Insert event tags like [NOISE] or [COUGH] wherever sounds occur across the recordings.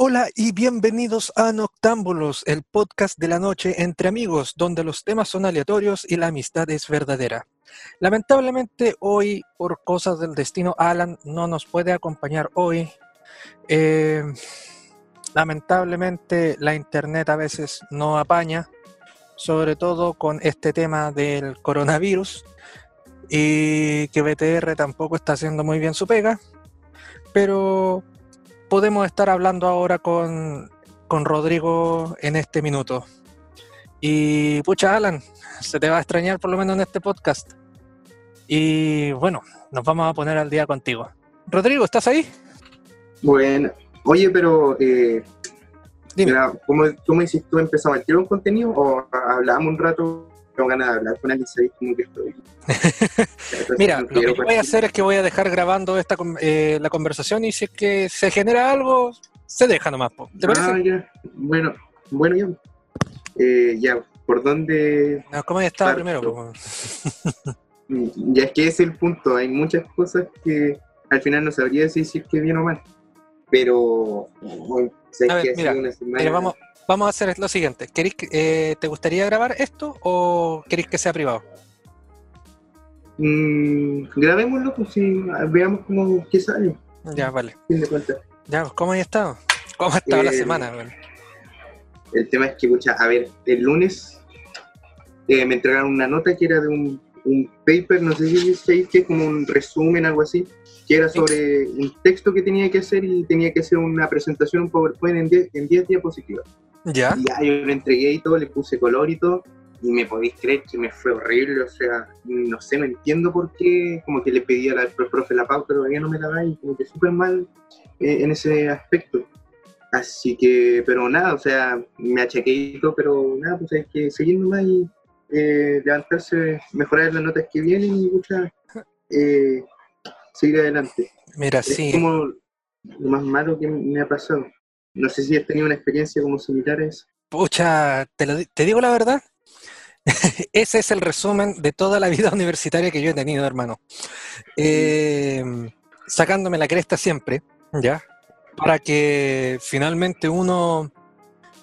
Hola y bienvenidos a Noctámbulos, el podcast de la noche entre amigos, donde los temas son aleatorios y la amistad es verdadera. Lamentablemente hoy, por cosas del destino, Alan no nos puede acompañar hoy. Eh, lamentablemente la internet a veces no apaña, sobre todo con este tema del coronavirus y que BTR tampoco está haciendo muy bien su pega, pero podemos estar hablando ahora con, con Rodrigo en este minuto. Y pucha, Alan, se te va a extrañar por lo menos en este podcast. Y bueno, nos vamos a poner al día contigo. Rodrigo, ¿estás ahí? Bueno, oye, pero eh, Dime. mira, ¿cómo, ¿cómo dices tú? ¿Empezamos a tirar un contenido o hablamos un rato? Tengo ganas de hablar con alguien, ¿sabes? Como que estoy. [LAUGHS] Mira, lo que voy a hacer es que voy a dejar grabando esta eh, la conversación y si es que se genera algo, se deja nomás. po. ¿Te parece? Ah, ya. Bueno, bueno, ya. Eh, ya, ¿por dónde? No, ¿Cómo Parto. primero? [LAUGHS] Ya es que ese es el punto. Hay muchas cosas que al final no sabría decir si es que bien o mal. Pero, bueno, ¿sabes A ver, que hace mira, una semana- Mira, vamos, vamos a hacer lo siguiente. ¿Queréis que- eh, ¿Te gustaría grabar esto o queréis que sea privado? Mm, grabémoslo, pues sí, veamos cómo qué sale, Ya, vale. Ya, pues, ¿cómo has estado? ¿Cómo ha estado la Eh, semana? weón? El tema es que, pucha, a ver, el lunes eh, me entregaron una nota que era de un, un paper, no sé si sabéis que es como un resumen, algo así, que era sobre un texto que tenía que hacer y tenía que hacer una presentación, un PowerPoint en 10 en 10 diapositivas. ¿Ya? Y ya yo lo entregué y todo, le puse color y todo, y me podéis creer que me fue horrible, o sea, no sé, no entiendo por qué, como que le pedí al profe la pauta, todavía no me la da y como que súper mal eh, en ese aspecto. Así que, pero nada, o sea, me achaqué y todo, pero nada, pues hay que seguir nomás y eh, levantarse, mejorar las notas que vienen y pucha, eh, seguir adelante. Mira, Es sí. como lo más malo que me ha pasado. No sé si has tenido una experiencia como similar a eso. Pucha, te, lo te digo la verdad. [LAUGHS] Ese es el resumen de toda la vida [LAUGHS] universitaria que yo he tenido, hermano. Eh, sacándome la cresta siempre, ¿ya? Para que finalmente uno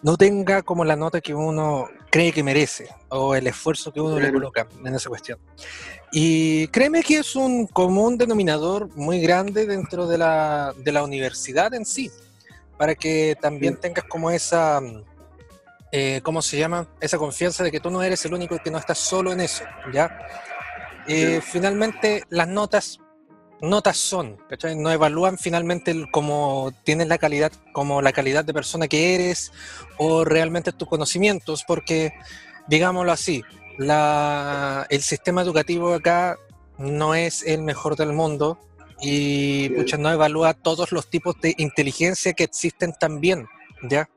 no tenga como la nota que uno cree que merece o el esfuerzo que uno le Claro. coloca en esa cuestión. Y créeme que es un común denominador muy grande dentro de la, de la universidad en sí, para que también tengas como esa, mm, eh, ¿cómo se llama? Esa confianza de que tú no eres el único que no estás solo en eso, ¿ya? Eh, finalmente, las notas, notas son, ¿cachai? No evalúan finalmente el- como tienes la calidad, como la calidad de persona que eres o realmente tus conocimientos, porque, digámoslo así, la, el sistema educativo acá no es el mejor del mundo y pucha, no evalúa todos los tipos de inteligencia que existen también, ¿ya?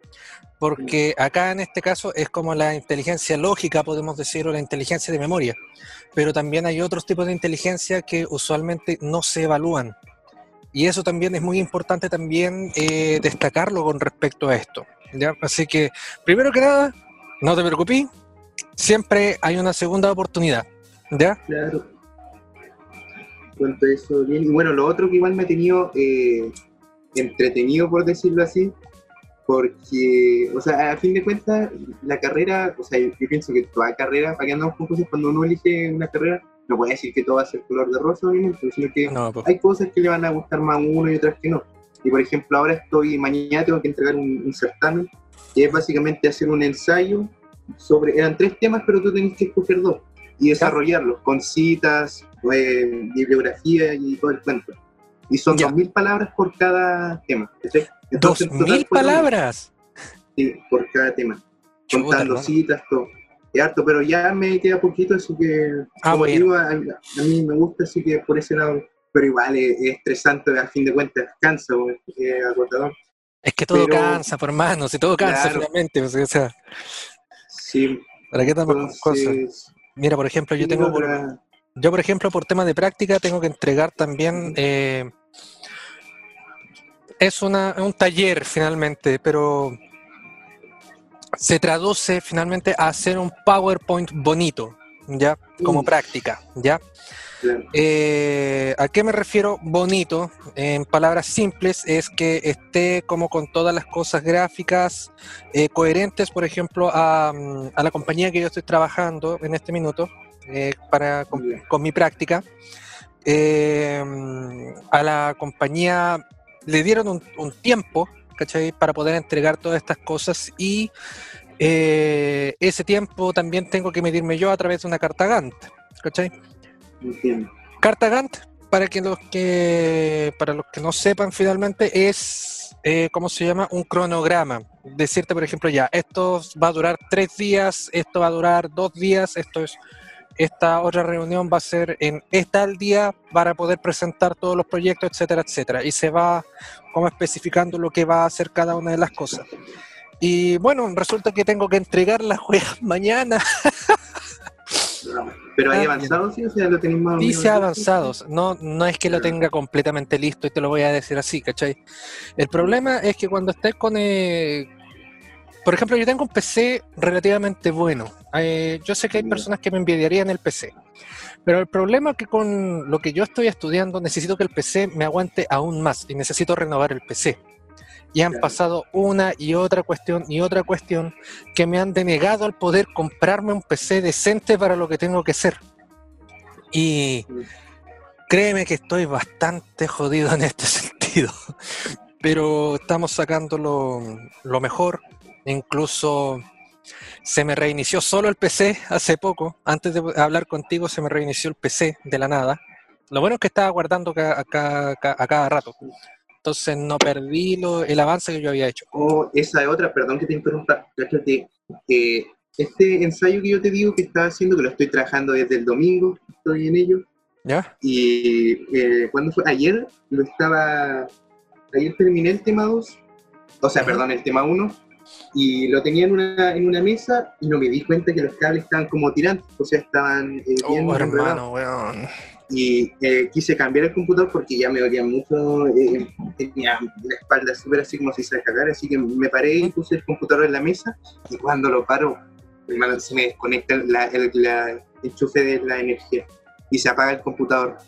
Porque acá en este caso es como la inteligencia lógica, podemos decir, o la inteligencia de memoria, pero también hay otros tipos de inteligencia que usualmente no se evalúan. Y eso también es muy importante también eh, destacarlo con respecto a esto. ¿ya? Así que, primero que nada, no te preocupes, siempre hay una segunda oportunidad. ¿Ya? Claro. Cuanto a eso, bien. Y bueno, lo otro que igual me ha tenido eh, entretenido, por decirlo así, porque, o sea, a fin de cuentas, la carrera, o sea, yo, yo pienso que toda carrera, para que andamos con cosas, cuando uno elige una carrera, no puede decir que todo va a ser color de rosa, obviamente, sino que No, pues, hay cosas que le van a gustar más a uno y otras que no. Y por ejemplo, ahora estoy, mañana tengo que entregar un, un certamen, que es básicamente hacer un ensayo sobre, eran tres temas, pero tú tenés que escoger dos y desarrollarlos con citas, eh, bibliografía y todo el cuento. Y son dos mil palabras por cada tema. dos mil palabras. Sí, por cada tema. Chuta, Contando hermano. citas, todo. Es harto, pero ya me queda poquito, así que Ah, como bueno. digo, a, a mí me gusta, así que por ese lado, pero igual es, es estresante, a fin de cuentas cansa, es agotador. Es que todo Pero- cansa, por hermano, si todo cansa Claro. finalmente. pues, o sea, Sí, ¿para qué con cosas? Mira, por ejemplo, yo tengo por, Yo, por ejemplo, por tema de práctica, tengo que entregar también. eh, es una, un taller finalmente, pero se traduce finalmente a hacer un PowerPoint bonito, ¿ya? Como Mm. práctica, ¿ya? Eh, ¿A qué me refiero bonito? En palabras simples, es que esté como con todas las cosas gráficas eh, coherentes, por ejemplo, a, a, la compañía que yo estoy trabajando en este minuto eh, para, con, con, mi práctica. a la compañía le dieron un, un tiempo, ¿cachai? Para poder entregar todas estas cosas y ese tiempo también tengo que medirme yo a través de una carta Gantt, ¿cachai? Carta Gantt, para que los que para los que no sepan finalmente, es eh, ¿cómo se llama? Un cronograma. Decirte, por ejemplo, ya, esto va a durar tres días, esto va a durar dos días, esto es esta otra reunión va a ser en esta día para poder presentar todos los proyectos, etcétera, etcétera. Y se va como especificando lo que va a hacer cada una de las cosas. Y bueno, resulta que tengo que entregar las [LAUGHS] juegas mañana. Pero hay ah, avanzados, sí, o sea, lo tenéis más Dice avanzados, no, no es que lo tenga completamente listo y te lo voy a decir así, ¿cachai? El problema es que cuando estés con. Eh, por ejemplo, yo tengo un PC relativamente bueno. Eh, yo sé que hay personas que me envidiarían el PC. Pero el problema es que con lo que yo estoy estudiando necesito que el PC me aguante aún más y necesito renovar el PC y han pasado una y otra cuestión y otra cuestión que me han denegado el poder comprarme un PC decente para lo que tengo que ser. Y créeme que estoy bastante jodido en este [LAUGHS] sentido, pero estamos sacando lo, mejor, incluso se me reinició solo el PC hace poco, antes de hablar contigo se me reinició el PC de la nada. Lo bueno es que estaba guardando a cada rato entonces no perdí lo, el avance que yo había hecho. Oh, esa es otra, perdón que te interrumpa, eh, este ensayo que yo te digo que estaba haciendo, que lo estoy trabajando desde el domingo, estoy en ello. ¿Ya? Y eh, cuando fue ayer, lo estaba, ayer terminé el tema 2, o sea, perdón, el tema 1, y lo tenía en una, en una mesa y no me di cuenta que los cables estaban como tirantes, o sea, estaban eh, bien oh, hermano, weón y eh, quise cambiar el computador porque ya me dolía mucho, eh, tenía la espalda súper así como si se cagar, así que me paré y puse el computador en la mesa y cuando lo paro, se me desconecta la, el enchufe de la energía y se apaga el computador.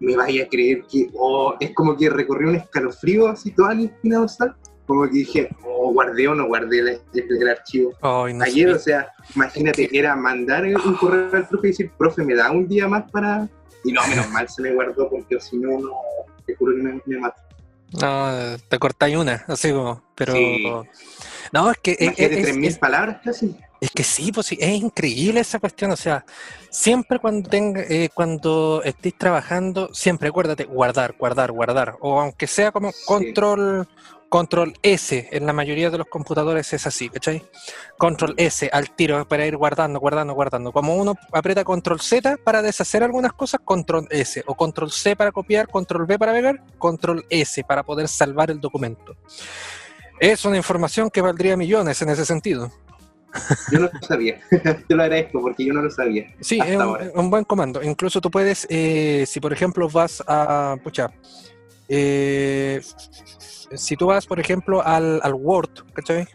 Me vaya a creer que oh, es como que recorrí un escalofrío así toda la espina dorsal, como que dije, oh, guardé o no guardé el, el, archivo. Ayer, o sea, imagínate, era mandar un correo al profe y decir, profe, ¿me da un día más para, y no, menos mal se me guardó porque si no, no, te juro que me, me mato. No, te cortáis una, así como, pero... No, es que... Es, mil palabras casi. Es que sí, pues sí, es increíble esa cuestión, o sea, siempre cuando tenga, eh, cuando estés trabajando, siempre acuérdate, guardar, guardar, guardar, o aunque sea como control, Control S en la mayoría de los computadores es así, ¿cachai? Control S al tiro para ir guardando, guardando, guardando. Como uno aprieta Control Z para deshacer algunas cosas, Control S. O Control C para copiar, Control V para pegar, Control S para poder salvar el documento. Es una información que valdría millones en ese sentido. Yo no lo sabía. [LAUGHS] Te lo agradezco porque yo no lo sabía. Sí, es un, buen comando. Incluso tú puedes, eh, si por ejemplo vas a. Pucha. Eh, si tú vas, por ejemplo, al, Word, ¿cachai?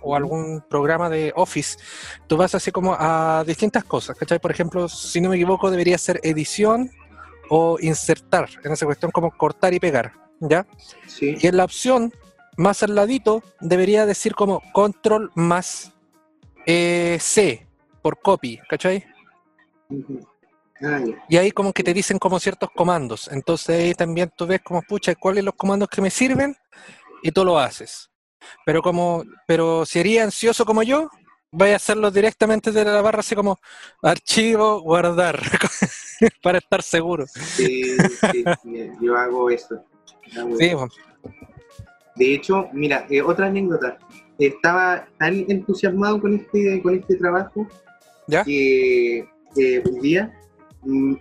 o algún programa de Office, tú vas así como a distintas cosas, ¿cachai? Por ejemplo, si no me equivoco, debería ser edición o insertar, en esa cuestión como cortar y pegar, ¿ya? Sí. Y en la opción más al ladito debería decir como control más eh, C por copy, ¿cachai? Ah, y ahí como que te dicen como ciertos comandos. Entonces ahí también tú ves como, pucha, ¿cuáles son los comandos que me sirven? Y tú lo haces. Pero como, pero si eres ansioso como yo, vaya a hacerlo directamente de la barra así como archivo, guardar, [LAUGHS] para estar seguro. Sí, sí, yo hago eso. sí, De hecho, mira, eh, otra anécdota. Estaba tan entusiasmado con este, con este trabajo ¿Ya? que un día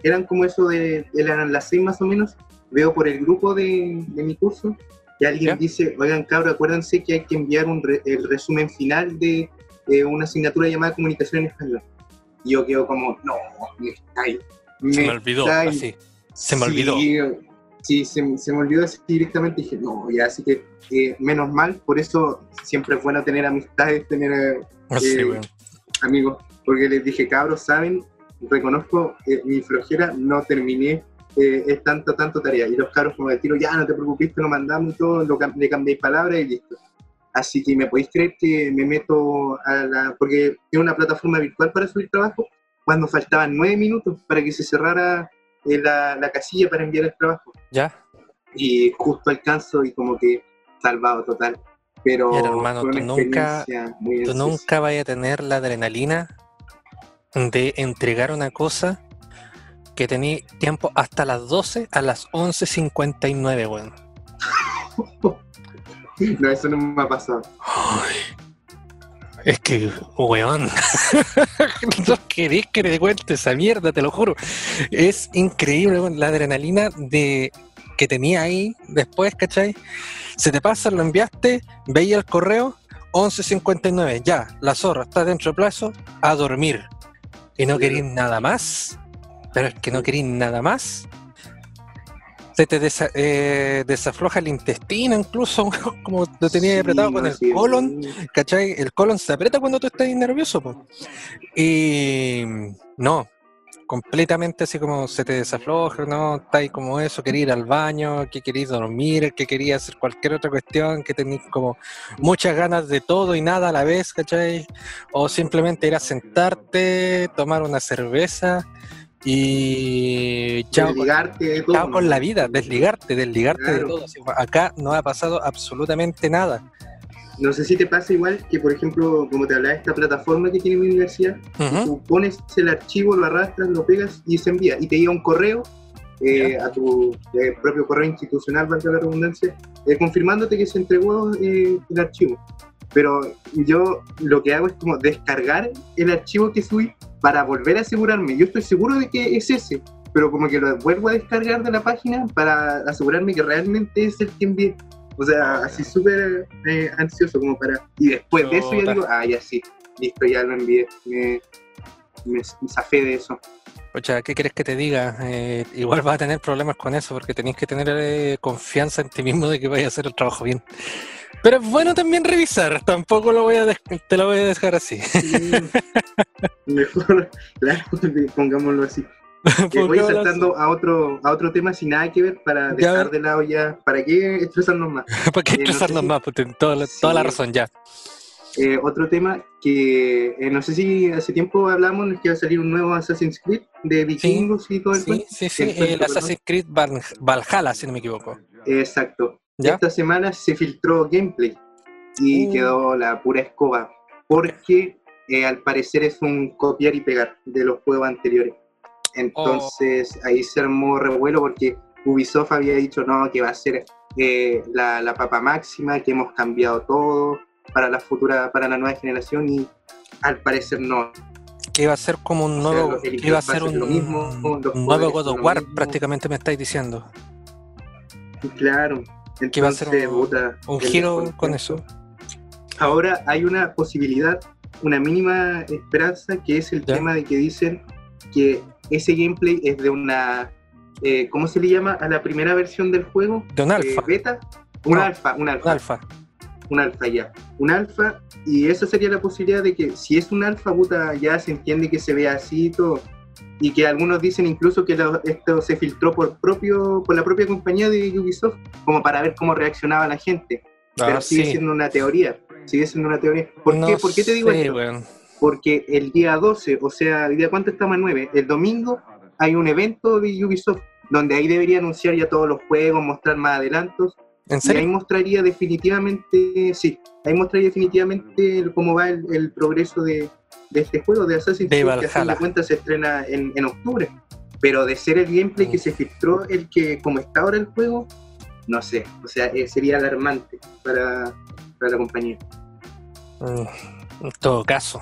eran como eso de, eran las seis más o menos, veo por el grupo de, mi curso que alguien dice, oigan cabros, acuérdense que hay que enviar un el resumen final de, una asignatura llamada comunicación en español. Y yo quedo como, no, me se me olvidó, así. Se me olvidó. Sí, se, me olvidó así directamente dije, no, ya, así que eh, menos mal, por eso siempre es bueno tener amistades, tener ah, eh, amigos, porque les dije, cabros, ¿saben? Reconozco eh, mi flojera, no terminé eh, es tanto, tanto tarea. Y los caros como de tiro, ya no te preocupes, te lo mandamos y todo, lo, le cambiéis palabras y listo. Así que me podéis creer que me meto a la... porque tiene una plataforma virtual para subir trabajo, cuando faltaban nueve minutos para que se cerrara eh, la, la, casilla para enviar el trabajo. ¿Ya? Y justo alcanzo y como que salvado total. Pero, hermano, tú nunca, tú nunca vayas a tener la adrenalina de entregar una cosa que tenía tiempo hasta las 12 a las 11.59, weón. [LAUGHS] no, eso no me ha pasado. es que, weón, [LAUGHS] no querés que te cuente esa mierda, te lo juro. Es increíble, weón, la adrenalina de que tenía ahí después, ¿cachai? Se te pasa, lo enviaste, veía el correo, 11.59, ya, la zorra está dentro de plazo, a dormir. Y no querís nada más pero es que no querís nada más. Se te eh, desafloja el intestino incluso, [LAUGHS] como lo tenías apretado con el colon, ¿cachai? El colon se aprieta cuando tú estás nervioso. Y no, completamente así como se te desafloja, ¿no? Está ahí como eso, quería ir al baño, que querías dormir, que quería hacer cualquier otra cuestión, que tenéis como muchas ganas de todo y nada a la vez, ¿cachai? O simplemente ir a sentarte, tomar una cerveza y chao, desligarte de todo, chao con la vida, desligarte, desligarte de todo. Acá no ha pasado absolutamente nada. No sé si te pasa igual que, por ejemplo, como te hablaba esta plataforma que tiene mi universidad, tú pones el archivo, lo arrastras, lo pegas y se envía. Y te llega un correo eh, a tu eh, propio correo institucional, valga la redundancia, eh, confirmándote que se entregó el archivo. Pero yo lo que hago es como descargar el archivo que subí para volver a asegurarme. Yo estoy seguro de que es ese, pero como que lo vuelvo a descargar de la página para asegurarme que realmente es el que envié. O sea, así súper eh, ansioso como para... Y después de eso ya digo, ah, ya sí, listo, ya lo envié. Me, me, zafé de eso. Ocha, ¿qué quieres que te diga? Eh, igual vas a tener problemas con eso porque tenéis que tener eh, confianza en ti mismo de que vayas a hacer el trabajo bien. Pero es bueno también revisar, tampoco lo voy a te lo voy a dejar así. [LAUGHS] mejor, claro, [LAUGHS] pongámoslo así. [LAUGHS] voy saltando a otro, a otro tema sin nada que ver para dejar de lado ya. ¿Para qué estresarnos más? [LAUGHS] ¿Para qué eh, estresarnos más? Pues toda, la, toda la razón ya. Eh, otro tema que eh, no sé si hace tiempo hablamos, es que va a salir un nuevo Assassin's Creed de vikingos y todo el Sí, sí, sí, el, Assassin's Creed Valhalla, si no me equivoco. Exacto. Esta semana se filtró gameplay y uh. quedó la pura escoba, porque eh, al parecer es un copiar y pegar de los juegos anteriores. Entonces oh. ahí se armó revuelo porque Ubisoft había dicho no, que va a ser eh, la, la, papa máxima, que hemos cambiado todo para la futura, para la nueva generación y al parecer no. Que iba a ser como un nuevo, iba a ser un, mismo, un nuevo God of War, prácticamente me estáis diciendo. Claro, que va a ser un, giro con eso. Ahora hay una posibilidad, una mínima esperanza, que es el tema de que dicen que ese gameplay es de una, eh, ¿cómo se le llama a la primera versión del juego? De un alfa. Eh, beta. Un alfa, un alfa. Un alfa. Un alfa ya. Un alfa, y esa sería la posibilidad de que si es un alfa, puta, ya se entiende que se vea así y todo y que algunos dicen incluso que esto se filtró por propio por la propia compañía de Ubisoft como para ver cómo reaccionaba la gente ah, pero sigue siendo una teoría sigue siendo una teoría ¿por qué, ¿Por qué te digo esto? Porque el día 12 o sea el día cuánto estamos 9 el domingo hay un evento de Ubisoft donde ahí debería anunciar ya todos los juegos mostrar más adelantos. Y ahí mostraría definitivamente sí ahí mostraría definitivamente cómo va el progreso de, de este juego de Assassin's Creed, que a fin de cuentas se estrena en, en, octubre. Pero de ser el gameplay que se filtró, el que como está ahora el juego, no sé, o sea, eh, sería alarmante para, para la compañía. Mm, en todo caso.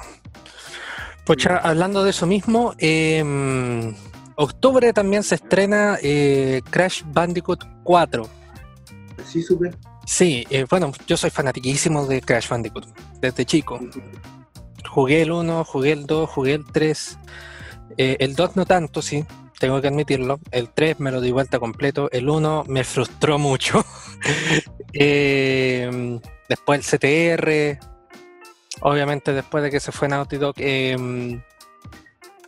Pues hablando de eso mismo, eh, octubre también se estrena eh, Crash Bandicoot 4. ¿Así supe? Sí, eh, bueno, yo soy fanatiquísimo de Crash Bandicoot, desde chico. Jugué el 1, jugué el 2, jugué el 3. Eh, el 2 no tanto, sí, tengo que admitirlo. El 3 me lo di vuelta completo. El 1 me frustró mucho. [LAUGHS] Eh, después el CTR. Obviamente después de que se fue Naughty Dog. Eh,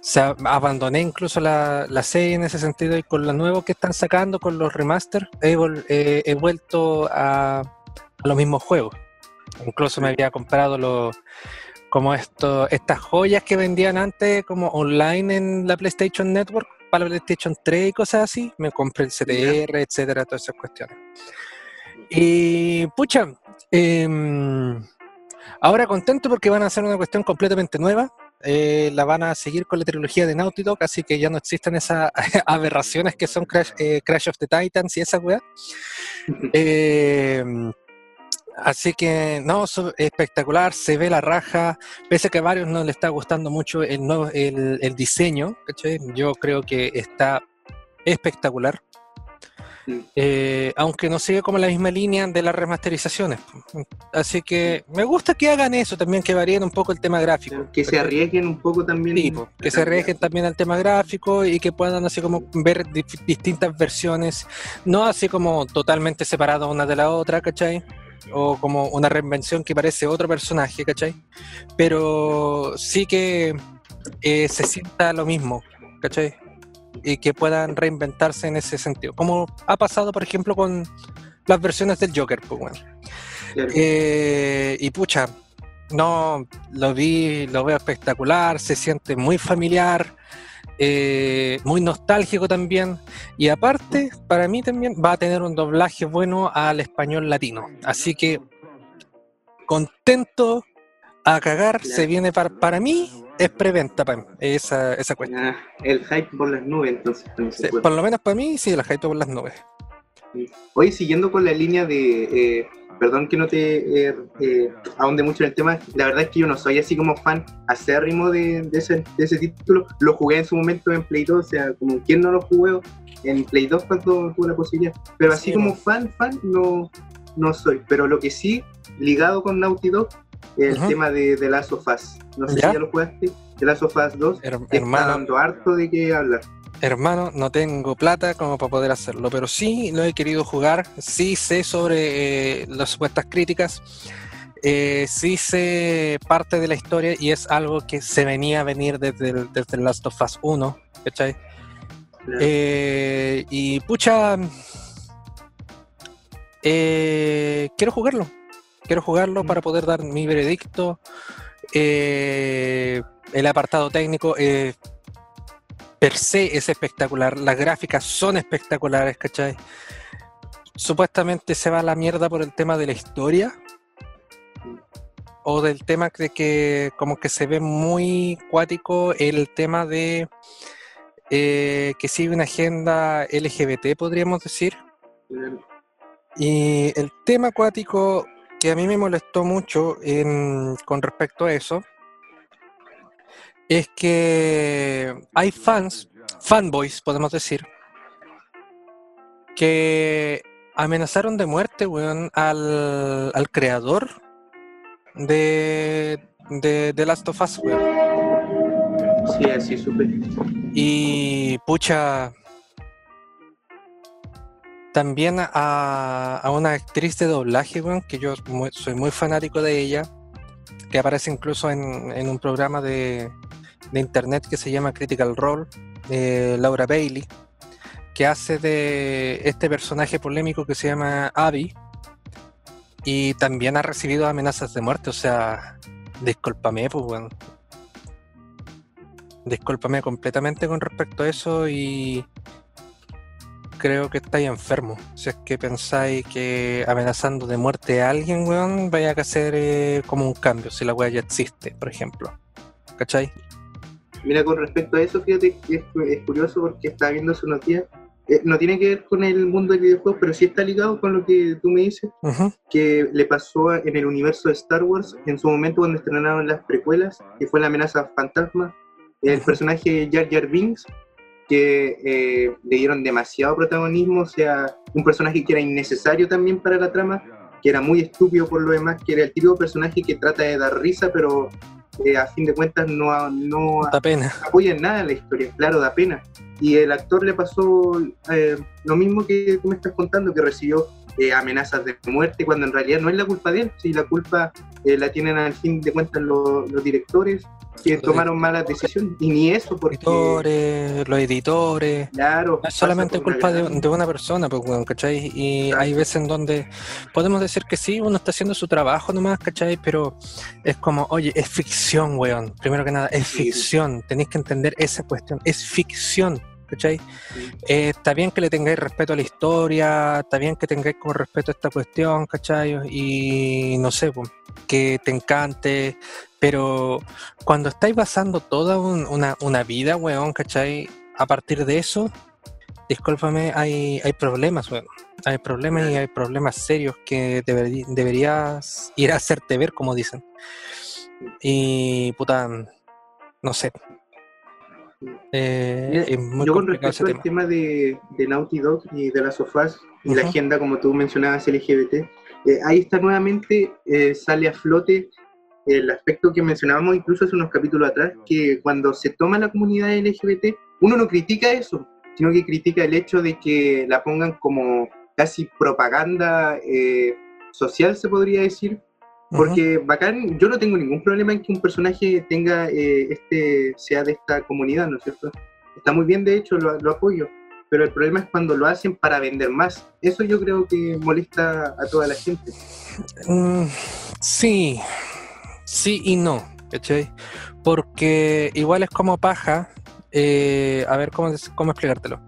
se abandoné incluso la, la, serie en ese sentido y con lo nuevo que están sacando, con los remaster, he, he vuelto a, a, los mismos juegos. Incluso me había comprado los como esto, estas joyas que vendían antes como online en la PlayStation Network para la PlayStation 3 y cosas así. Me compré el CTR, etcétera, todas esas cuestiones. Y pucha, eh, ahora contento porque van a hacer una cuestión completamente nueva. Eh, la van a seguir con la trilogía de Naughty Dog, así que ya no existen esas [LAUGHS] aberraciones que son Crash, eh, Crash of the Titans y esa weá. [LAUGHS] Eh, Así que, no, espectacular, se ve la raja, pese a que a varios no le está gustando mucho el, nuevo, el, el diseño, ¿cachai? yo creo que está espectacular. Eh, aunque no sigue como la misma línea de las remasterizaciones. Así que me gusta que hagan eso también, que varíen un poco el tema gráfico. Que se arriesguen un poco también. Sí, que se arriesguen también al tema gráfico y que puedan así como ver distintas versiones, no así como totalmente separadas una de la otra, ¿cachai? o como una reinvención que parece otro personaje, ¿cachai? Pero sí que eh, se sienta lo mismo, ¿cachai? Y que puedan reinventarse en ese sentido. Como ha pasado, por ejemplo, con las versiones del Joker, pues bueno. Eh, y pucha, no, lo vi, lo veo espectacular, se siente muy familiar. Eh, muy nostálgico también. Y aparte, para mí también va a tener un doblaje bueno al español latino. Así que contento a cagar, se viene para, para mí, es preventa para esa, esa cuestión. el hype por las nubes, entonces. por lo menos para mí, sí, el hype por las nubes. Hoy, siguiendo con la línea de eh, perdón que no te eh, eh, ahonde mucho en el tema, la verdad es que yo no soy así como fan acérrimo de, de, ese, de ese título, lo jugué en su momento en Play 2, o sea, como quien no lo jugó en Play 2 cuando tuve la posibilidad, pero así como fan, fan, no, no soy, pero lo que sí, ligado con Naughty Dog, el tema de, The Last of Us, no sé si ya lo jugaste, The Last of Us 2, está dando harto de qué hablar. Hermano, no tengo plata como para poder hacerlo, pero sí lo he querido jugar, sí sé sobre eh, las supuestas críticas, eh, sí sé parte de la historia y es algo que se venía a venir desde el, desde Last of Us 1, ¿cachai? Eh, y pucha, quiero jugarlo, quiero jugarlo para poder dar mi veredicto. el apartado técnico per se es espectacular, las gráficas son espectaculares, ¿cachai? Supuestamente se va a la mierda por el tema de la historia o del tema de que como que se ve muy cuático el tema de eh, que sigue una agenda LGBT, podríamos decir. Y el tema acuático que a mí me molestó mucho con respecto a eso es que hay fans, fanboys, podemos decir, que amenazaron de muerte, weón, al, al creador de, de, de, Last of Us, weón. Sí, así súper. Y pucha. También a, a, una actriz de doblaje, weón, que yo soy muy fanático de ella, que aparece incluso en, un programa de, de internet que se llama Critical Role, Laura Bailey, que hace de este personaje polémico que se llama Abby, y también ha recibido amenazas de muerte, o sea, discúlpame, pues bueno. Discúlpame completamente con respecto a eso y creo que estáis enfermo. Si es que pensáis que amenazando de muerte a alguien, weón, vaya a hacer eh, como un cambio, si la weá ya existe, por ejemplo. ¿Cachai? Mira, con respecto a eso, fíjate que es, curioso porque estaba viendo su noticia. Eh, no tiene que ver con el mundo del videojuego, pero sí está ligado con lo que tú me dices, que le pasó en el universo de Star Wars en su momento cuando estrenaron las precuelas, que fue la amenaza fantasma, el personaje Jar Jar Binks, que eh, le dieron demasiado protagonismo, o sea, un personaje que era innecesario también para la trama, que era muy estúpido por lo demás, que era el típico personaje que trata de dar risa, pero a fin de cuentas no, no da pena. apoya en nada la historia, claro, da pena. Y el actor le pasó eh, lo mismo que tú me estás contando, que recibió eh, amenazas de muerte, cuando en realidad no es la culpa de él, si la culpa eh, la tienen al fin de cuentas los, directores que tomaron malas decisiones. Y ni eso, porque. Editores, los editores. Claro. No es solamente culpa de, una persona, pues, ¿cachai? Y hay veces en donde podemos decir que sí, uno está haciendo su trabajo nomás, ¿cachai? Pero es como, oye, es ficción, weón. Primero que nada, es ficción. Tenéis que entender esa cuestión. Es ficción. ¿cachai? Eh, está bien que le tengáis respeto a la historia, está bien que tengáis como respeto a esta cuestión, ¿cachai? Y no sé, pues, que te encante, pero cuando estáis basando toda una, una, vida, weón, ¿cachai? A partir de eso, discúlpame, hay, hay problemas, weón. Hay problemas y hay problemas serios que deberías ir a hacerte ver, como dicen. Y puta, no sé. Eh, yo con respecto al tema, de, de, Naughty Dog y de las sofás y la agenda, como tú mencionabas, LGBT, eh, ahí está nuevamente, eh, sale a flote el aspecto que mencionábamos incluso hace unos capítulos atrás, que cuando se toma la comunidad LGBT, uno no critica eso, sino que critica el hecho de que la pongan como casi propaganda social, se podría decir, porque bacán, yo no tengo ningún problema en que un personaje tenga eh, este, sea de esta comunidad, ¿no es cierto? Está muy bien, de hecho, lo, apoyo. Pero el problema es cuando lo hacen para vender más. Eso yo creo que molesta a toda la gente. Mm, sí, sí y no, ¿cachai? Porque igual es como paja. Eh, a ver cómo, cómo explicártelo.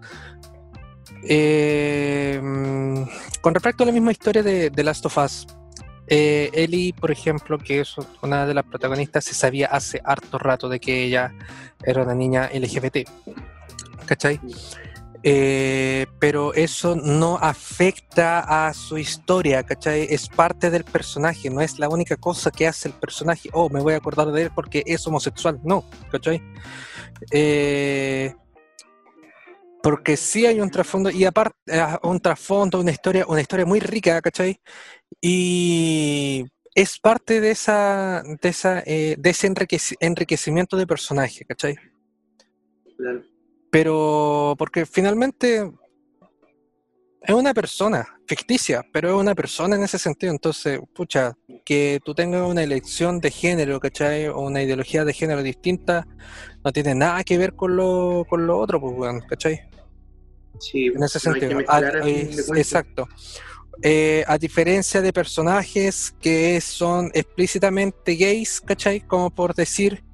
Eh, mm, con respecto a la misma historia de, de Last of Us, eh, Ellie, por ejemplo, que es una de las protagonistas, se sabía hace harto rato de que ella era una niña LGBT. ¿Cachai? Eh, pero eso no afecta a su historia, ¿cachai? Es parte del personaje, no es la única cosa que hace el personaje. Oh, me voy a acordar de él porque es homosexual. No, ¿cachai? Eh, porque sí hay un trasfondo, y aparte, ah, un trasfondo, una historia, una historia muy rica, ¿cachai? Y es parte de esa, de esa, eh, de ese enriquecimiento de personaje, ¿cachai? Pero porque finalmente es una persona ficticia, pero es una persona en ese sentido. Entonces, pucha, que tú tengas una elección de género, ¿cachai? O una ideología de género distinta, no tiene nada que ver con lo, con lo otro, pues, ¿cachai? Sí, en ese sentido. Exacto. Eh, a diferencia de personajes que son explícitamente gays, ¿cachai? Como por decir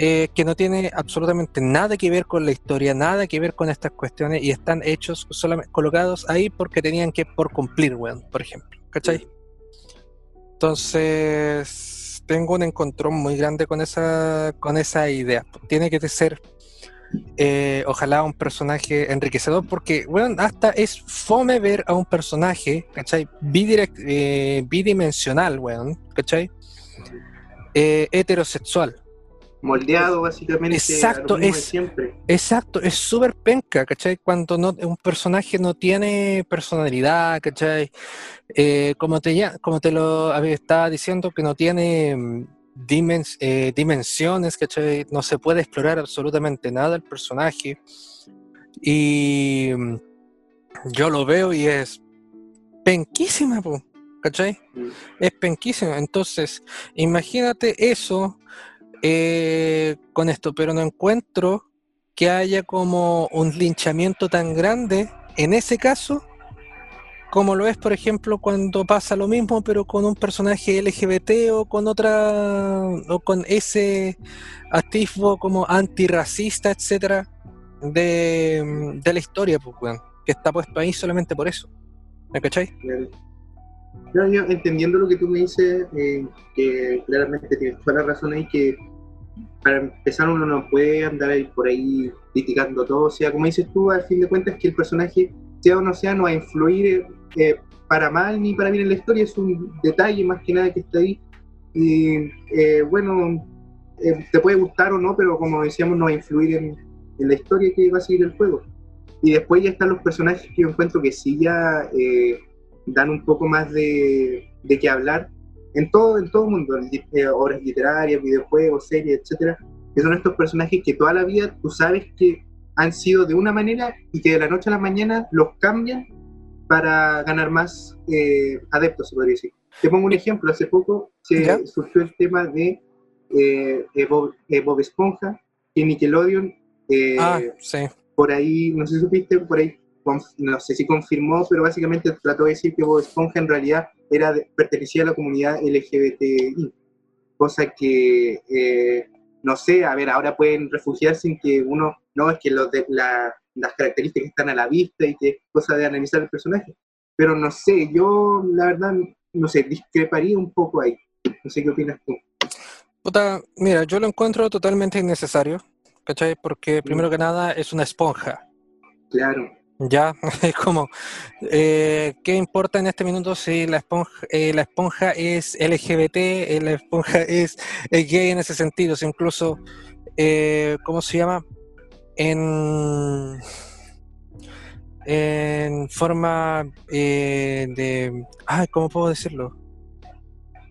eh, que no tiene absolutamente nada que ver con la historia, nada que ver con estas cuestiones y están hechos solamente colocados ahí porque tenían que por cumplir, weón, por ejemplo, ¿cachai? Entonces tengo un encontrón muy grande con esa, con esa idea. Tiene que ser eh, ojalá un personaje enriquecedor, porque, bueno, hasta es fome ver a un personaje, ¿cachai? Eh, bidimensional, weón, ¿cachai? Heterosexual. Moldeado, básicamente. Exacto, es siempre. Exacto, es súper penca, ¿cachai? Cuando no, un personaje no tiene personalidad, ¿cachai? como, te, como te lo estaba diciendo, que no tiene mm, eh, dimensiones, ¿cachai? No se puede explorar absolutamente nada el personaje. Y mm, yo lo veo y es penquísima, ¿cachai? Mm. Es penquísima. Entonces, imagínate eso eh, con esto, pero no encuentro que haya como un linchamiento tan grande en ese caso como lo es, por ejemplo, cuando pasa lo mismo, pero con un personaje LGBT o con otra, o con ese atisbo como antirracista, etcétera, de, la historia, pues, que está puesto ahí solamente por eso. ¿Me cachai? Entendiendo lo que tú me dices, eh, que claramente tienes toda la razón ahí, que para empezar uno no puede andar ahí por ahí criticando todo, o sea, como dices tú, al fin de cuentas que el personaje, sea o no sea, no va a influir para mal ni para bien en la historia, es un detalle más que nada que está ahí. Y eh, bueno, eh, te puede gustar o no, pero como decíamos, no va a influir en, la historia que va a seguir el juego. Y después ya están los personajes que yo encuentro que sí ya eh, dan un poco más de, de qué hablar en todo en todo el mundo, obras literarias, videojuegos, series, etcétera, que son estos personajes que toda la vida tú sabes que han sido de una manera y que de la noche a la mañana los cambian para ganar más eh, adeptos, se podría decir. Te pongo un ejemplo, hace poco se surgió el tema de eh, eh, Bob, eh, Bob Esponja, que Nickelodeon, eh, Ah, sí. por ahí, no sé si supiste, por ahí, no sé si confirmó, pero básicamente trató de decir que Bob Esponja en realidad era de- pertenecía a la comunidad LGBTI, cosa que, eh, no sé, a ver, ahora pueden refugiarse en que uno, no, es que los de, la- las características están a la vista y que es cosa de analizar el personaje, pero no sé, yo la verdad, no sé, discreparía un poco ahí, no sé qué opinas tú. Puta, mira, yo lo encuentro totalmente innecesario, ¿cachai? Porque primero que nada es una esponja. Claro, Ya, [LAUGHS] es como, eh, ¿qué importa en este minuto si la esponja, eh, la esponja es LGBT, eh, la esponja [LAUGHS] es, gay en ese sentido? Si incluso, eh, ¿cómo se llama? En, en forma de, ay, ¿cómo puedo decirlo?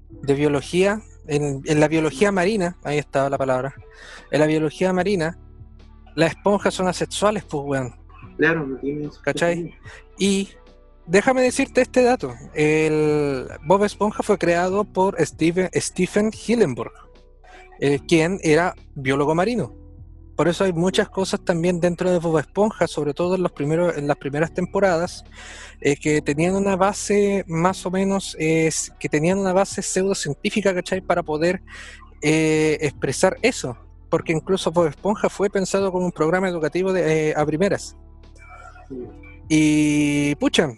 De biología, en, en la biología marina, ahí está la palabra, en la biología marina, las esponjas son asexuales, pues, weón. Claro, no tiene ¿Cachai? Y déjame decirte este dato. El Bob Esponja fue creado por Steven, Stephen Hillenburg, eh, quien era biólogo marino. Por eso hay muchas cosas también dentro de Bob Esponja, sobre todo en, los primeros, en las primeras temporadas, eh, que tenían una base más o menos, eh, que tenían una base pseudocientífica, ¿cachai? Para poder eh, expresar eso. Porque incluso Bob Esponja fue pensado como un programa educativo de, eh, a primeras. Y pucha,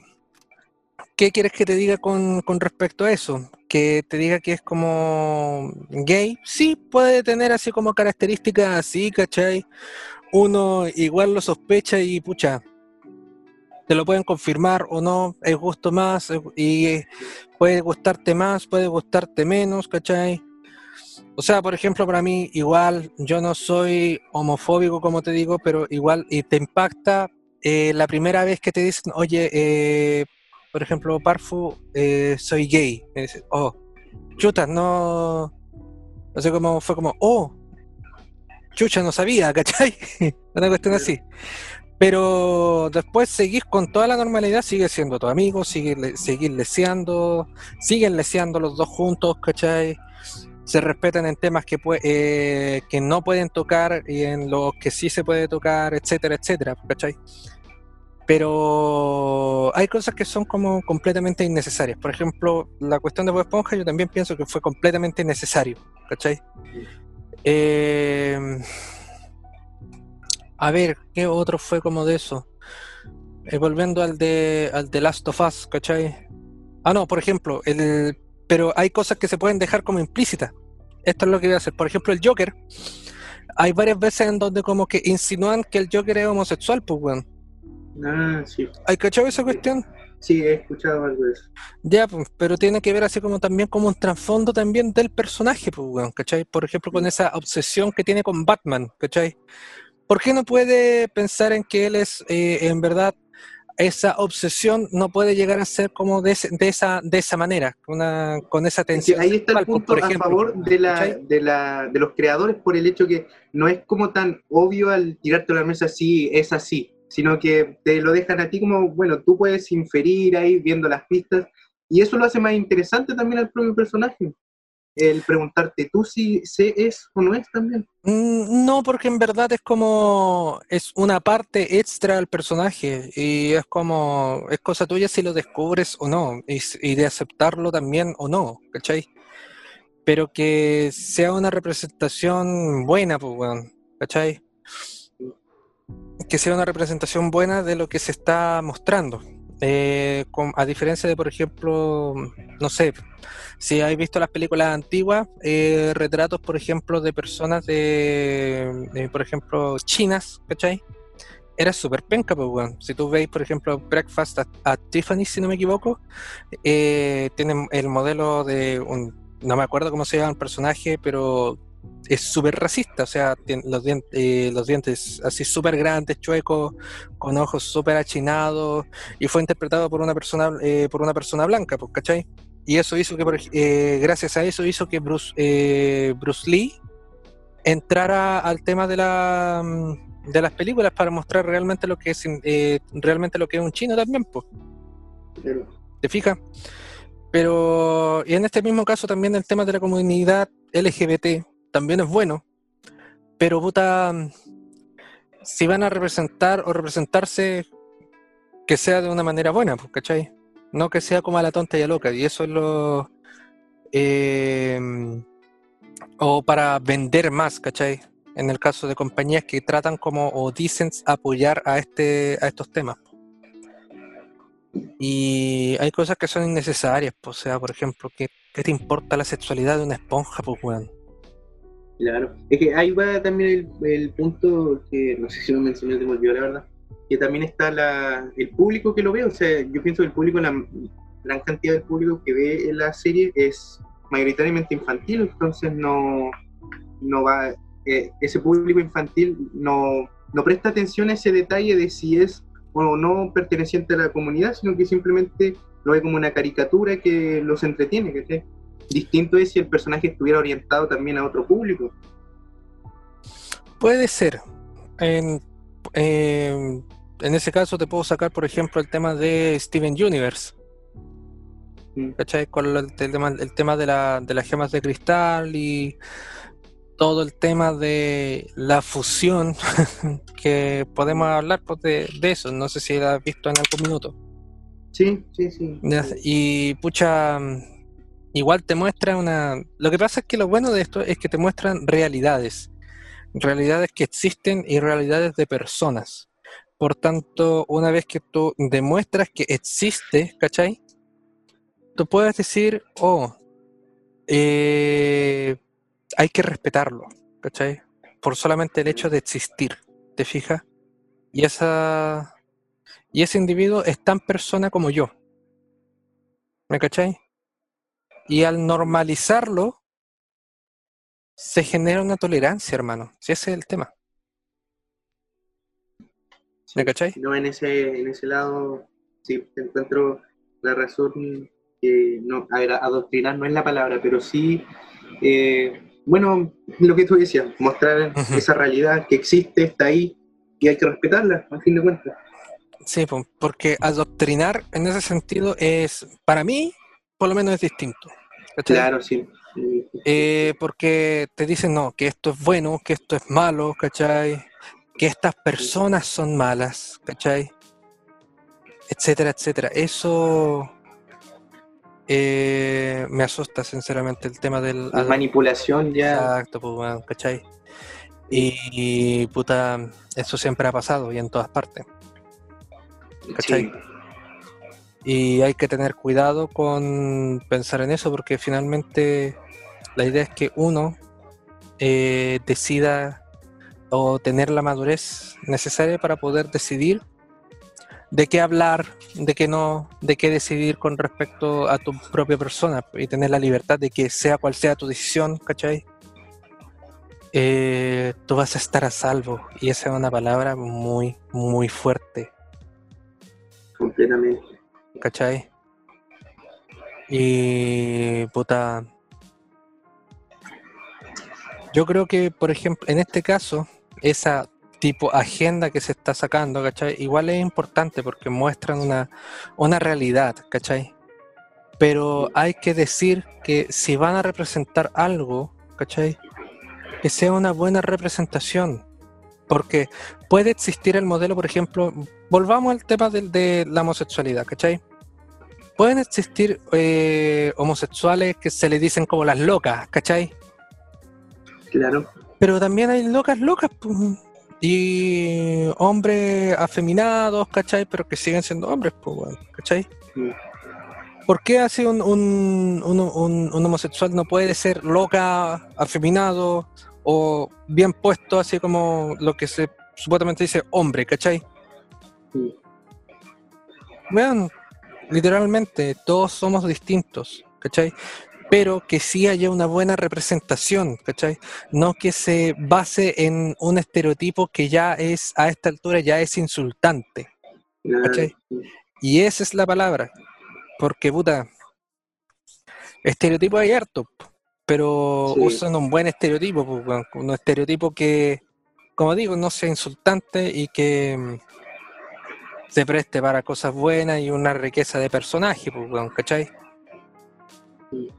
¿qué quieres que te diga con, con respecto a eso? Que te diga que es como gay. Sí, puede tener así como características así, ¿cachai? Uno igual lo sospecha y pucha, te lo pueden confirmar o no, es gusto más y puede gustarte más, puede gustarte menos, ¿cachai? O sea, por ejemplo, para mí igual yo no soy homofóbico, como te digo, pero igual y te impacta eh, la primera vez que te dicen, oye, eh, por ejemplo, Parfu, eh, soy gay. Y dices, oh, chuta, no. No sé cómo fue como, oh, chucha, no sabía, [LAUGHS] ¿cachai? Una cuestión así. Pero después seguís con toda la normalidad, sigues siendo tu amigo, sigues le- seguís leseando, siguen leseando los dos juntos, ¿cachai? Se respetan en temas que, eh, que no pueden tocar y en los que sí se puede tocar, etcétera, etcétera, ¿cachai? Pero hay cosas que son como completamente innecesarias. Por ejemplo, la cuestión de Bob Esponja yo también pienso que fue completamente innecesario, ¿cachai? Eh, a ver, ¿qué otro fue como de eso? Eh, volviendo al de, al de Last of Us, ¿cachai? Ah, no, por ejemplo, el, pero hay cosas que se pueden dejar como implícitas. Esto es lo que voy a hacer. Por ejemplo, el Joker. Hay varias veces en donde como que insinúan que el Joker es homosexual, pues, weón. Ah, sí. ¿Hay cachado esa cuestión? Sí, he escuchado algo de eso. Ya, pues, pero tiene que ver así como también como un trasfondo también del personaje, pues, weón, ¿cachai? Por ejemplo, con esa obsesión que tiene con Batman, ¿cachai? ¿Por qué no puede pensar en que él es, eh, en verdad, esa obsesión no puede llegar a ser como de, de esa de esa manera, una, con esa tensión? ahí está el pues, punto por a favor de, la, de, la, de los creadores por el hecho que no es como tan obvio al tirarte a la mesa así, es así, sino que te lo dejan a ti como, bueno, tú puedes inferir ahí viendo las pistas y eso lo hace más interesante también al propio personaje. El preguntarte tú si se es o no es también. Mm, No, porque en verdad es como, es una parte extra del personaje y es como, es cosa tuya si lo descubres o no, y, de aceptarlo también o no, ¿cachai? Pero que sea una representación buena, pues, weón, ¿cachai? Que sea una representación buena de lo que se está mostrando. Eh, con- a diferencia de, por ejemplo, no sé, si habéis visto las películas antiguas, eh, retratos, por ejemplo, de personas de, por ejemplo, chinas, ¿cachai? Era súper penca, pues, weón. Si tú veis, por ejemplo, Breakfast at Tiffany, si no me equivoco, eh, tienen el modelo de un, no me acuerdo cómo se llama el personaje, pero es súper racista, o sea, tiene los, eh, los dientes así súper grandes, chuecos, con ojos súper achinados, y fue interpretado por una persona, eh, por una persona blanca, pues, ¿cachai? Y eso hizo que, eh, gracias a eso, hizo que Bruce, eh, Bruce Lee entrara al tema de, la, mm, de las películas para mostrar realmente lo que es, eh, realmente lo que es un chino también, pues. ¿Te fijas? Pero, y en este mismo caso también el tema de la comunidad LGBT, también es bueno, pero puta, si van a representar o representarse, que sea de una manera buena, pues, ¿cachai? No que sea como a la tonta y a loca, y eso es lo... eh, o para vender más, ¿cachai? En el caso de compañías que tratan como o dicen apoyar a este a estos temas. Y hay cosas que son innecesarias, pues, o sea, por ejemplo, ¿qué, qué te importa la sexualidad de una esponja, pues? Claro, es que ahí va también el, punto que no sé si lo mencioné, te me olvidó la verdad, que también está la, el público que lo ve, o sea, yo pienso que el público, la gran cantidad del público que ve la serie es mayoritariamente infantil, entonces no, no va, eh, ese público infantil no, no presta atención a ese detalle de si es o no perteneciente a la comunidad, sino que simplemente lo ve como una caricatura que los entretiene, ¿cachai? Distinto es si el personaje estuviera orientado también a otro público. Puede ser. En, eh, en ese caso te puedo sacar, por ejemplo, el tema de Steven Universe. Mm. ¿Cachai? Con el, tema, el tema de, la, de las gemas de cristal y todo el tema de la fusión [LAUGHS] que podemos hablar pues, de, de eso. No sé si lo has visto en algún minuto. Sí, sí, sí. Y pucha, igual te muestra una... Lo que pasa es que lo bueno de esto es que te muestran realidades. Realidades que existen y realidades de personas. Por tanto, una vez que tú demuestras que existe, ¿cachai? Tú puedes decir, oh, eh, hay que respetarlo, ¿cachai? Por solamente el hecho de existir, ¿te fijas? Y esa y ese individuo es tan persona como yo. ¿Me cachai? Y al normalizarlo, se genera una tolerancia, hermano. Si ese es el tema. ¿Me cachai? No, en ese, en ese lado, sí, encuentro la razón que, no, a ver, adoctrinar no es la palabra, pero sí, eh, bueno, lo que tú decías, mostrar esa realidad que existe, está ahí, y hay que respetarla, a fin de cuentas. Sí, po, porque adoctrinar en ese sentido es, para mí, por lo menos es distinto. ¿Cachai? Claro, sí. Eh, porque te dicen, no, que esto es bueno, que esto es malo, ¿cachai? Que estas personas son malas, ¿cachai? Etcétera, etcétera. Eso eh, me asusta, sinceramente, el tema del... La manipulación ya. Exacto, pues, ¿cachai? Y, puta, eso siempre ha pasado y en todas partes. ¿cachai? sí, Y hay que tener cuidado con pensar en eso porque finalmente la idea es que uno eh, decida o tener la madurez necesaria para poder decidir de qué hablar, de qué no, de qué decidir con respecto a tu propia persona y tener la libertad de que sea cual sea tu decisión, ¿cachai? Eh, tú vas a estar a salvo y esa es una palabra muy, muy fuerte. completamente. ¿Cachai? Y puta. Yo creo que, por ejemplo, en este caso, esa tipo agenda que se está sacando, ¿cachai? Igual es importante porque muestran una, una realidad, ¿cachai? Pero hay que decir que si van a representar algo, ¿cachai? Que sea una buena representación. Porque puede existir el modelo, por ejemplo, volvamos al tema del- de, la homosexualidad, ¿cachai? Pueden existir eh, homosexuales que se le dicen como las locas, ¿cachai? Claro. Pero también hay locas locas, pues. Y hombres afeminados, ¿cachai? Pero que siguen siendo hombres, pues, weón, ¿cachai? Mm. ¿Por qué así un, un, un- un- homosexual no puede ser loca, afeminado o bien puesto, así como lo que se supuestamente dice hombre, ¿cachai? Sí. Vean, literalmente todos somos distintos, ¿cachai? Pero que sí haya una buena representación, ¿cachai? No que se base en un estereotipo que ya es, a esta altura, ya es insultante. Y esa es la palabra. Porque, puta, estereotipo hay harto, pero Sí. usan un buen estereotipo, pues, un estereotipo que, como digo, no sea insultante y que se preste para cosas buenas y una riqueza de personaje, pues, ¿cachai? Sí.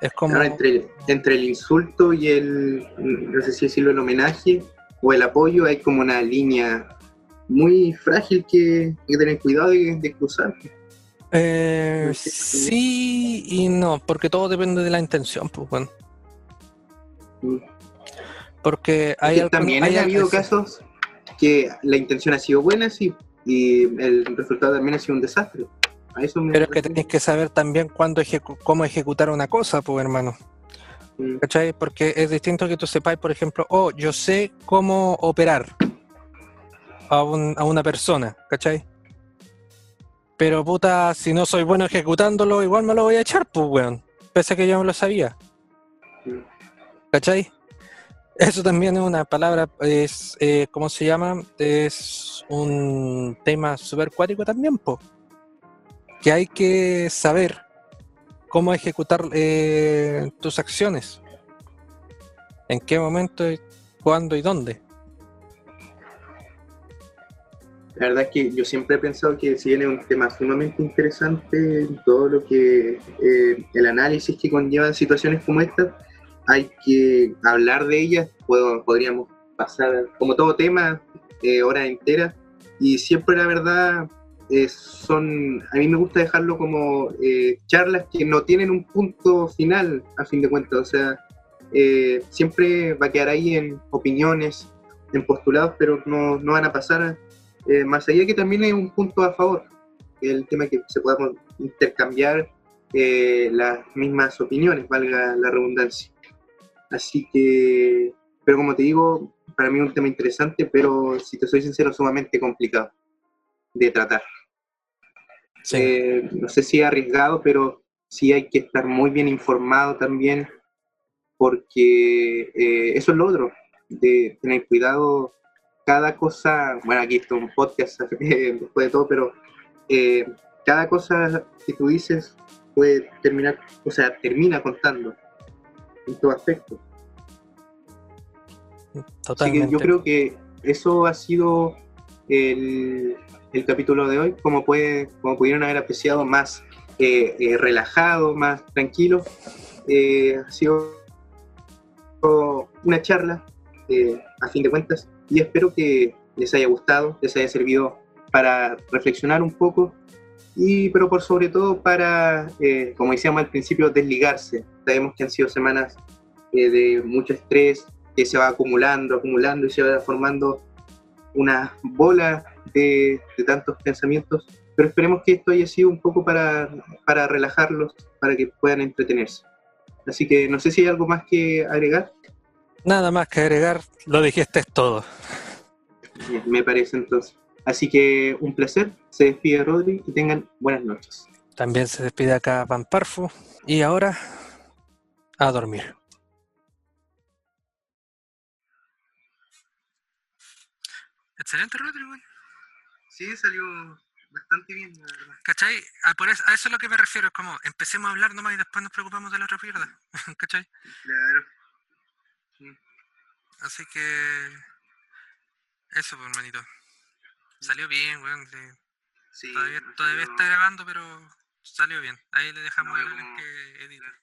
Es como... Entre, entre el insulto y el, no sé si decirlo, el homenaje o el apoyo, hay como una línea muy frágil que hay que tener cuidado de, de cruzar. Eh, sí y no, porque todo depende de la intención, pues bueno. Mm. Porque hay algún- también hay habido casos que la intención ha sido buena, sí, y el resultado también ha sido un desastre. A eso me Pero es que tenéis que saber también cuándo ejecu- cómo ejecutar una cosa, pues hermano. Mm. ¿Cachai? Porque es distinto que tú sepáis, por ejemplo, oh, yo sé cómo operar a, un- a una persona, ¿cachai? Pero puta, si no soy bueno ejecutándolo, igual me lo voy a echar, pues weón. Pese a que yo no lo sabía, Mm. ¿cachai? Eso también es una palabra, es, eh, ¿cómo se llama? Es un tema súper cuático también, po. Que hay que saber cómo ejecutar eh, tus acciones. En qué momento, cuándo y dónde. La verdad es que yo siempre he pensado que si bien es un tema sumamente interesante, todo lo que eh, el análisis que conllevan situaciones como esta, hay que hablar de ellas, Puedo- podríamos pasar, como todo tema, eh, horas enteras, y siempre la verdad eh, son, a mí me gusta dejarlo como eh, charlas que no tienen un punto final, a fin de cuentas, o sea, siempre va a quedar ahí en opiniones, en postulados, pero no, no van a pasar más allá que también hay un punto a favor, el tema que se podamos intercambiar las mismas opiniones, valga la redundancia. Así que, pero como te digo, para mí es un tema interesante, pero si te soy sincero, sumamente complicado de tratar. Sí. Eh, no sé si es arriesgado, pero sí hay que estar muy bien informado también, porque eh, eso es lo otro, de tener cuidado cada cosa, bueno, aquí está un podcast [LAUGHS] eh, después de todo, pero cada cosa que tú dices puede terminar, o sea, termina contando en todo aspecto. Así Totalmente. que yo creo que eso ha sido el, el capítulo de hoy, como, puede, como pudieron haber apreciado, más eh, eh, relajado, más tranquilo. Eh, ha sido una charla, eh, a fin de cuentas, y espero que les haya gustado, les haya servido para reflexionar un poco, y, pero por sobre todo para, eh, como decíamos al principio, desligarse. Sabemos que han sido semanas eh, de mucho estrés, que se va acumulando, acumulando y se va formando una bola de, de tantos pensamientos, pero esperemos que esto haya sido un poco para, para relajarlos, para que puedan entretenerse. Así que no sé si hay algo más que agregar, Nada más que agregar, lo dijiste todo. Bien, me parece entonces. Así que un placer, se despide Rodri y tengan buenas noches. También se despide acá Pamparfu. Y ahora, a dormir. Excelente, Rodrigo. Sí, salió bastante bien, la verdad. ¿Cachai? A, por eso, a eso es lo que me refiero. Es como, empecemos a hablar nomás y después nos preocupamos de la otra mierda. [LAUGHS] ¿Cachai? Claro. Así que... Eso, pues, hermanito. Salió bien, weón. sí. Sí, Todavía, todavía salió- está grabando, pero salió bien. Ahí le dejamos No, a como- que edita.